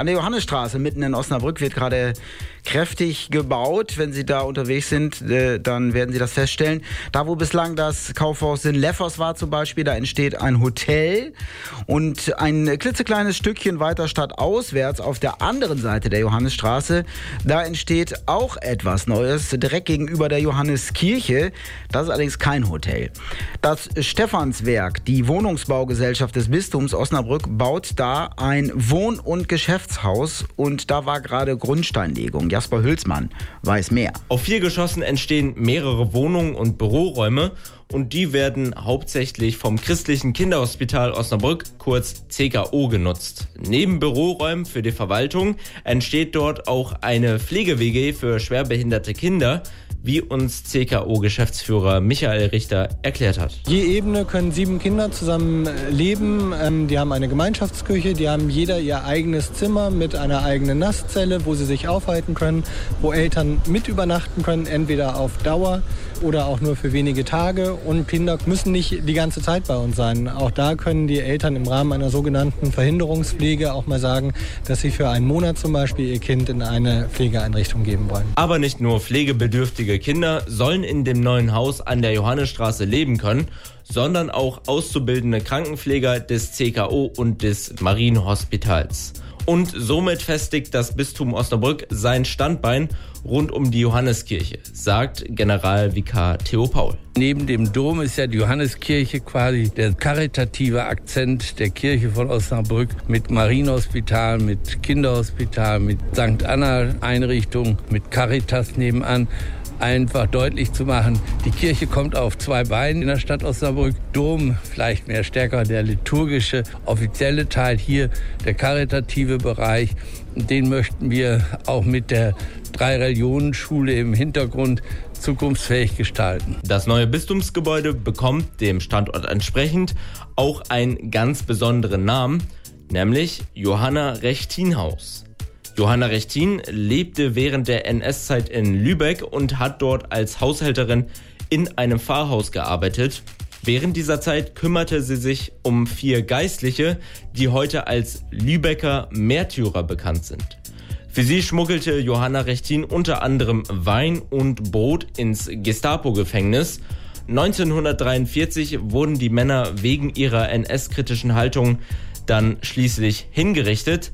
An der Johannesstraße mitten in Osnabrück wird gerade kräftig gebaut. Wenn Sie da unterwegs sind, äh, dann werden Sie das feststellen. Da, wo bislang das Kaufhaus in Leffers war zum Beispiel, da entsteht ein Hotel und ein klitzekleines Stückchen weiter stadtauswärts auf der anderen Seite der Johannesstraße, da entsteht auch etwas Neues, direkt gegenüber der Johanneskirche. Das ist allerdings kein Hotel. Das Stephanswerk, die Wohnungsbaugesellschaft des Bistums Osnabrück, baut da ein Wohn- und Geschäftshaus Wirtshaus und da war gerade Grundsteinlegung. Jasper Hülsmann weiß mehr. Auf vier Geschossen entstehen mehrere Wohnungen und Büroräume und die werden hauptsächlich vom christlichen Kinderhospital Osnabrück, kurz CKO, genutzt. Neben Büroräumen für die Verwaltung entsteht dort auch eine Pflege-WG für schwerbehinderte Kinder wie uns CKO-Geschäftsführer Michael Richter erklärt hat. Je Ebene können sieben Kinder zusammen äh, leben. Ähm, die haben eine Gemeinschaftsküche, die haben jeder ihr eigenes Zimmer mit einer eigenen Nasszelle, wo sie sich aufhalten können, wo Eltern mit übernachten können, entweder auf Dauer oder auch nur für wenige Tage. Und Kinder müssen nicht die ganze Zeit bei uns sein. Auch da können die Eltern im Rahmen einer sogenannten Verhinderungspflege auch mal sagen, dass sie für einen Monat zum Beispiel ihr Kind in eine Pflegeeinrichtung geben wollen. Aber nicht nur pflegebedürftige Kinder sollen in dem neuen Haus an der Johannesstraße leben können, sondern auch auszubildende Krankenpfleger des CKO und des Marienhospitals. Und somit festigt das Bistum Osnabrück sein Standbein rund um die Johanneskirche, sagt Generalvikar Theo Paul. Neben dem Dom ist ja die Johanneskirche quasi der karitative Akzent der Kirche von Osnabrück mit Marienhospital, mit Kinderhospital, mit St. Anna Einrichtung, mit Caritas nebenan einfach deutlich zu machen, die Kirche kommt auf zwei Beinen in der Stadt Osnabrück. Dom vielleicht mehr stärker der liturgische, offizielle Teil hier, der karitative Bereich. Den möchten wir auch mit der Drei-Religionen-Schule im Hintergrund zukunftsfähig gestalten. Das neue Bistumsgebäude bekommt dem Standort entsprechend auch einen ganz besonderen Namen, nämlich Johanna Rechtinhaus. Johanna Rechtin lebte während der NS-Zeit in Lübeck und hat dort als Haushälterin in einem Pfarrhaus gearbeitet. Während dieser Zeit kümmerte sie sich um vier Geistliche, die heute als Lübecker Märtyrer bekannt sind. Für sie schmuggelte Johanna Rechtin unter anderem Wein und Brot ins Gestapo-Gefängnis. 1943 wurden die Männer wegen ihrer NS-kritischen Haltung dann schließlich hingerichtet.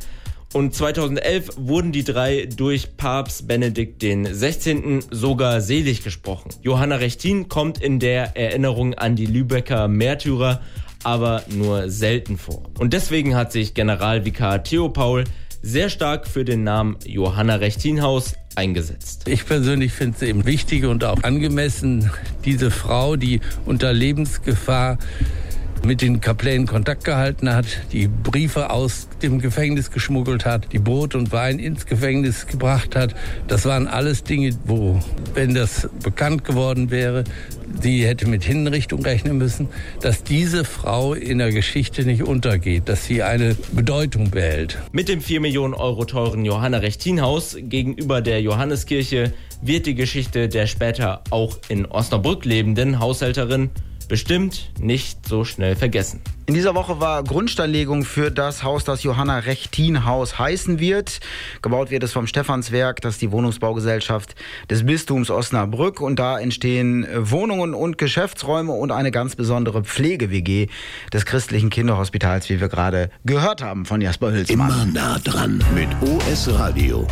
Und 2011 wurden die drei durch Papst Benedikt XVI. sogar selig gesprochen. Johanna Rechtin kommt in der Erinnerung an die Lübecker Märtyrer aber nur selten vor. Und deswegen hat sich Generalvikar Theo Paul sehr stark für den Namen Johanna Rechtinhaus eingesetzt. Ich persönlich finde es eben wichtig und auch angemessen, diese Frau, die unter Lebensgefahr mit den Kaplänen Kontakt gehalten hat, die Briefe aus dem Gefängnis geschmuggelt hat, die Brot und Wein ins Gefängnis gebracht hat. Das waren alles Dinge, wo, wenn das bekannt geworden wäre, sie hätte mit Hinrichtung rechnen müssen, dass diese Frau in der Geschichte nicht untergeht, dass sie eine Bedeutung behält. Mit dem 4 Millionen Euro teuren Johanna Rechtinhaus gegenüber der Johanneskirche wird die Geschichte der später auch in Osnabrück lebenden Haushälterin bestimmt nicht so schnell vergessen. In dieser Woche war Grundsteinlegung für das Haus, das Johanna Rechtin Haus heißen wird. Gebaut wird es vom Stephanswerk, das ist die Wohnungsbaugesellschaft des Bistums Osnabrück. Und da entstehen Wohnungen und Geschäftsräume und eine ganz besondere Pflege-WG des christlichen Kinderhospitals, wie wir gerade gehört haben von Jasper Hülsmann. Immer nah dran mit OS Radio.